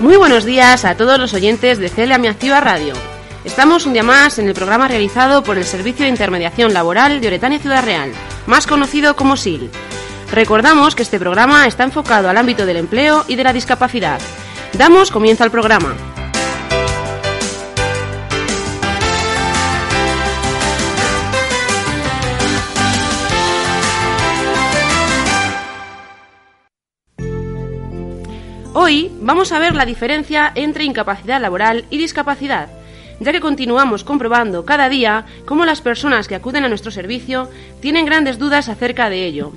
Muy buenos días a todos los oyentes de Celia Mi Activa Radio. Estamos un día más en el programa realizado por el Servicio de Intermediación Laboral de Oretania Ciudad Real, más conocido como SIL. Recordamos que este programa está enfocado al ámbito del empleo y de la discapacidad. Damos comienzo al programa. Hoy vamos a ver la diferencia entre incapacidad laboral y discapacidad, ya que continuamos comprobando cada día cómo las personas que acuden a nuestro servicio tienen grandes dudas acerca de ello.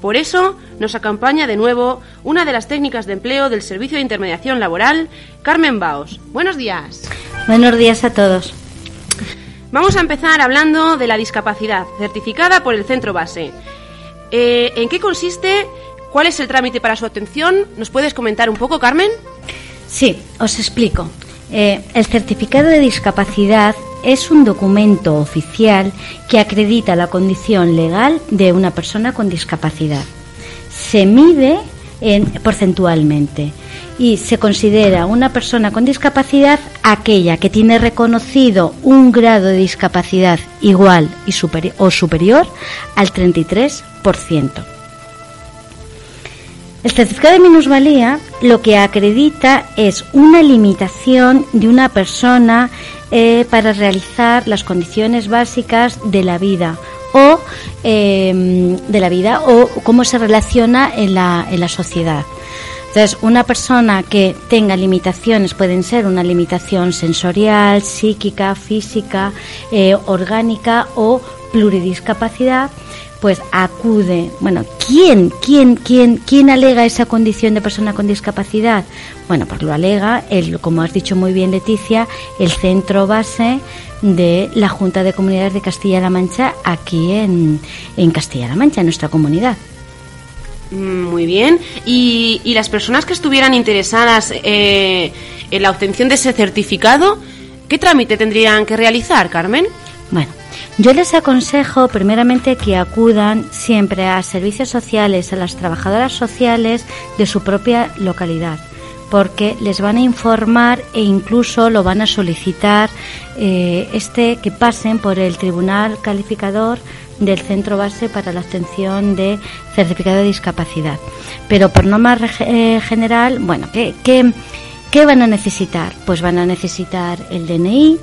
Por eso nos acompaña de nuevo una de las técnicas de empleo del Servicio de Intermediación Laboral, Carmen Baos. Buenos días. Buenos días a todos. Vamos a empezar hablando de la discapacidad, certificada por el centro base. Eh, ¿En qué consiste ¿Cuál es el trámite para su atención? ¿Nos puedes comentar un poco, Carmen? Sí, os explico. Eh, el certificado de discapacidad es un documento oficial que acredita la condición legal de una persona con discapacidad. Se mide en, porcentualmente y se considera una persona con discapacidad aquella que tiene reconocido un grado de discapacidad igual y o superior al 33%. El certificado de minusvalía lo que acredita es una limitación de una persona eh, para realizar las condiciones básicas de la vida o em, de la vida o cómo se relaciona en la, en la sociedad. Entonces, una persona que tenga limitaciones pueden ser una limitación sensorial, psíquica, física, eh, orgánica o pluridiscapacidad pues acude, bueno, ¿quién, quién, quién, quién alega esa condición de persona con discapacidad? Bueno, pues lo alega, el, como has dicho muy bien Leticia, el centro base de la Junta de Comunidades de Castilla-La Mancha aquí en, en Castilla-La Mancha, en nuestra comunidad. Mm, muy bien. ¿Y, y las personas que estuvieran interesadas eh, en la obtención de ese certificado, qué trámite tendrían que realizar, Carmen? Bueno, yo les aconsejo primeramente que acudan siempre a servicios sociales, a las trabajadoras sociales de su propia localidad porque les van a informar e incluso lo van a solicitar eh, este que pasen por el tribunal calificador del centro base para la obtención de certificado de discapacidad. Pero por norma eh, general, bueno, ¿qué, qué, qué van a necesitar? Pues van a necesitar el DNI,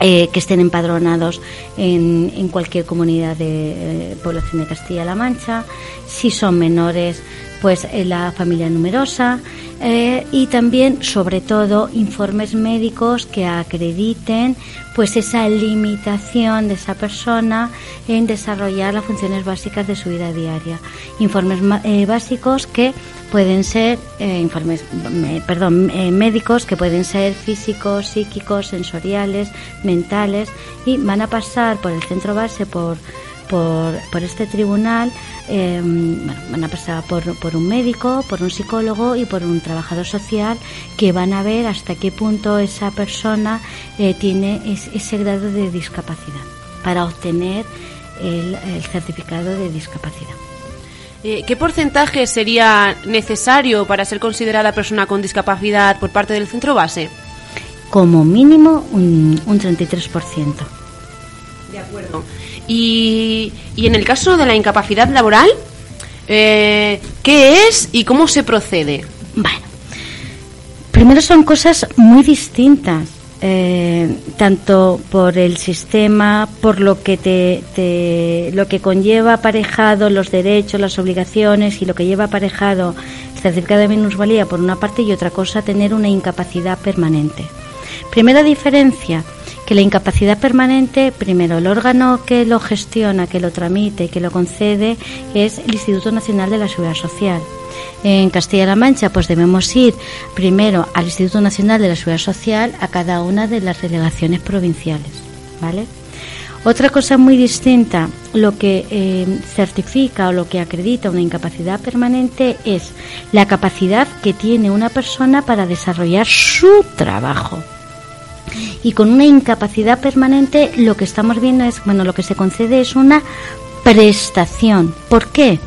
eh, que estén empadronados en, en cualquier comunidad de eh, población de Castilla-La Mancha, si son menores, pues en la familia numerosa eh, y también, sobre todo, informes médicos que acrediten pues esa limitación de esa persona en desarrollar las funciones básicas de su vida diaria. Informes básicos que pueden ser eh, informes, perdón, eh, médicos que pueden ser físicos, psíquicos, sensoriales, mentales y van a pasar por el centro base por por, este tribunal em, van a pasar por, por, un médico, por un psicólogo y por un trabajador social que van a ver hasta qué punto esa persona eh, tiene ese grado de discapacidad para obtener el certificado de discapacidad. Eh, ¿Qué porcentaje sería necesario para ser considerada persona con discapacidad por parte del centro base? Como mínimo un, 33%. De acuerdo. Y, y, en el caso de la incapacidad laboral, eh, ¿qué es y cómo se procede? Bueno, primero son cosas muy distintas. Eh, tanto por el sistema, por lo que te, lo que conlleva aparejado los derechos, las obligaciones y lo que lleva aparejado el certificado de minusvalía por una parte y otra cosa tener una incapacidad permanente. Primera diferencia, que la incapacidad permanente, primero, el órgano que lo gestiona, que lo tramite, que lo concede, es el Instituto Nacional de la Seguridad Social en Castilla-La Mancha, pues debemos ir primero al Instituto Nacional de la Seguridad Social a cada una de las delegaciones provinciales, ¿vale? Otra cosa muy distinta, lo que eh, certifica o lo que acredita una incapacidad permanente es la capacidad que tiene una persona para desarrollar su trabajo. Y con una incapacidad permanente lo que estamos viendo es, bueno, lo que se concede es una prestación. ¿Por qué?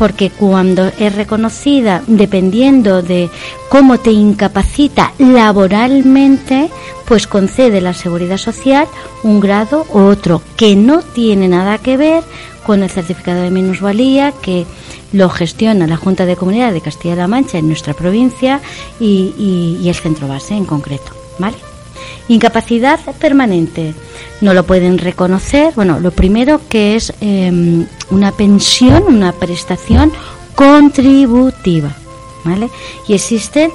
Porque cuando es reconocida, dependiendo de cómo te incapacita laboralmente, pues concede la seguridad social un grado u otro que no tiene nada que ver con el certificado de minusvalía que lo gestiona la Junta de Comunidad de Castilla-La Mancha en nuestra provincia y, el centro base en concreto, ¿vale? Incapacidad permanente. No lo pueden reconocer. Bueno, lo primero que es em, una pensión, una prestación contributiva. ¿Vale? Y existen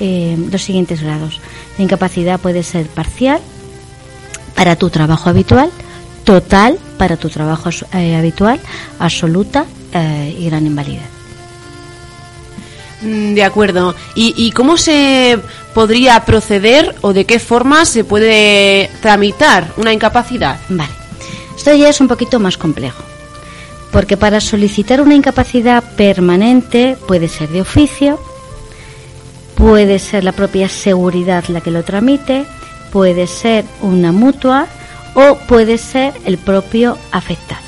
em, los siguientes grados. La incapacidad puede ser parcial para tu trabajo habitual, total para tu trabajo eh, habitual, absoluta eh, y gran invalidez. Mm, de acuerdo. ¿Y, cómo se podría proceder o de qué forma se puede tramitar una incapacidad? Vale. Esto ya es un poquito más complejo. Porque para solicitar una incapacidad permanente puede ser de oficio, puede ser la propia seguridad la que lo tramite, puede ser una mutua o puede ser el propio afectado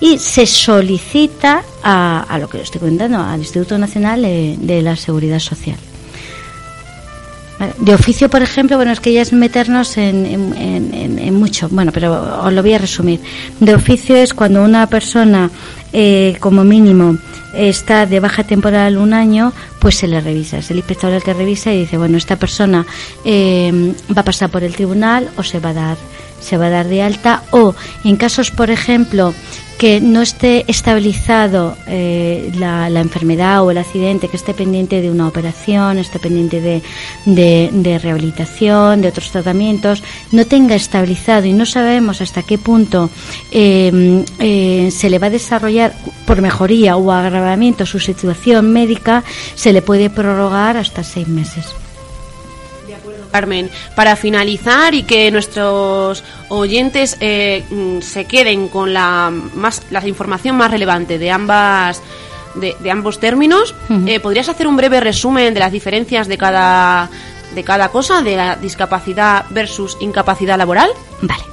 y se solicita a, lo que estoy comentando, al Instituto Nacional de, la Seguridad Social. De oficio, por ejemplo, bueno, es que ya es meternos en, en, mucho, bueno, pero os lo voy a resumir. De oficio es cuando una persona, eh, como mínimo, está de baja temporal un año, pues se le revisa. Es el inspector el que revisa y dice, bueno, esta persona eh, va a pasar por el tribunal o se va a dar se va a dar de alta o en casos, por ejemplo, que no esté estabilizado eh, la, enfermedad o el accidente, que esté pendiente de una operación, esté pendiente de, rehabilitación, de otros tratamientos, no tenga estabilizado y no sabemos hasta qué punto em, eh, se le va a desarrollar por mejoría o agravamiento su situación médica, se le puede prorrogar hasta seis meses. Carmen, para finalizar y que nuestros oyentes eh, mm, se queden con la, más, la información más relevante de ambas de, ambos términos, eh, ¿podrías hacer un breve resumen de las diferencias de cada de cada cosa, de la discapacidad versus incapacidad laboral? Vale.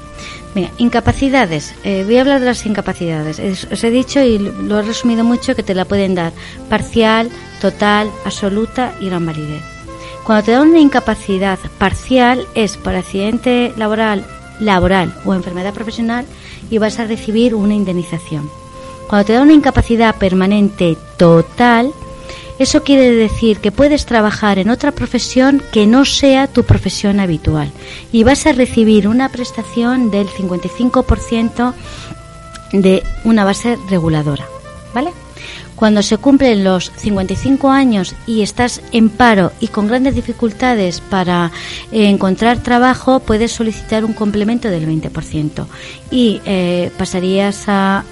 Mira, incapacidades. Eh, voy a hablar de las incapacidades. os he dicho y lo he resumido mucho que te la pueden dar parcial, total, absoluta y gran validez. Cuando te dan una incapacidad parcial es por accidente laboral, laboral o enfermedad profesional y vas a recibir una indemnización. Cuando te dan una incapacidad permanente total, eso quiere decir que puedes trabajar en otra profesión que no sea tu profesión habitual y vas a recibir una prestación del 55% de una base reguladora, ¿vale? Cuando se cumplen los 55 años y estás en paro y con grandes dificultades para eh, encontrar trabajo, puedes solicitar un complemento del 20% y eh, pasarías a,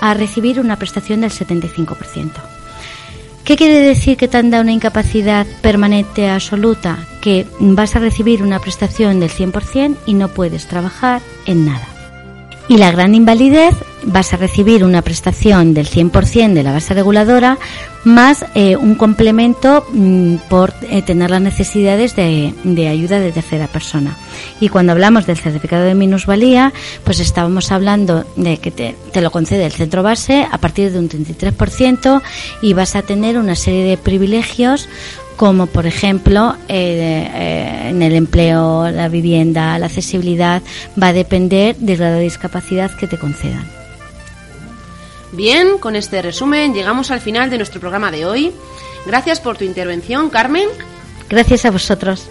a, recibir una prestación del 75%. ¿Qué quiere decir que te han una incapacidad permanente absoluta? Que vas a recibir una prestación del 100% y no puedes trabajar en nada. Y la gran invalidez vas a recibir una prestación del 100% de la base reguladora más eh, un complemento mm, por eh, tener las necesidades de, ayuda de tercera persona. Y cuando hablamos del certificado de minusvalía, pues estábamos hablando de que te, te lo concede el centro base a partir de un 33% y vas a tener una serie de privilegios como por ejemplo eh, en el empleo, la vivienda, la accesibilidad, va a depender del grado de discapacidad que te concedan. Bien, con este resumen llegamos al final de nuestro programa de hoy. Gracias por tu intervención, Carmen. Gracias a vosotros.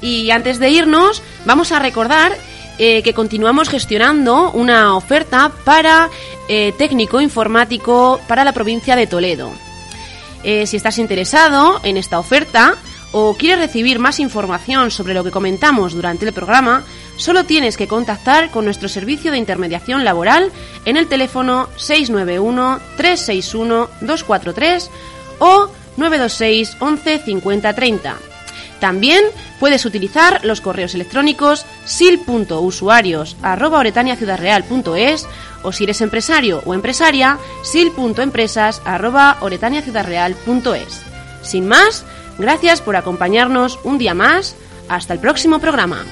Y antes de irnos, vamos a recordar eh, que continuamos gestionando una oferta para técnico informático para la provincia de Toledo. Eh, si estás interesado en esta oferta o quieres recibir más información sobre lo que comentamos durante el programa, solo tienes que contactar con nuestro servicio de intermediación laboral en el teléfono 691-361-243 o 926 11 50 30. También puedes utilizar los correos electrónicos sil.usuarios.oretaniaciudadreal.es o si eres empresario o empresaria, sil.empresas.oretaniaciudadreal.es. Sin más, gracias por acompañarnos un día más. Hasta el próximo programa.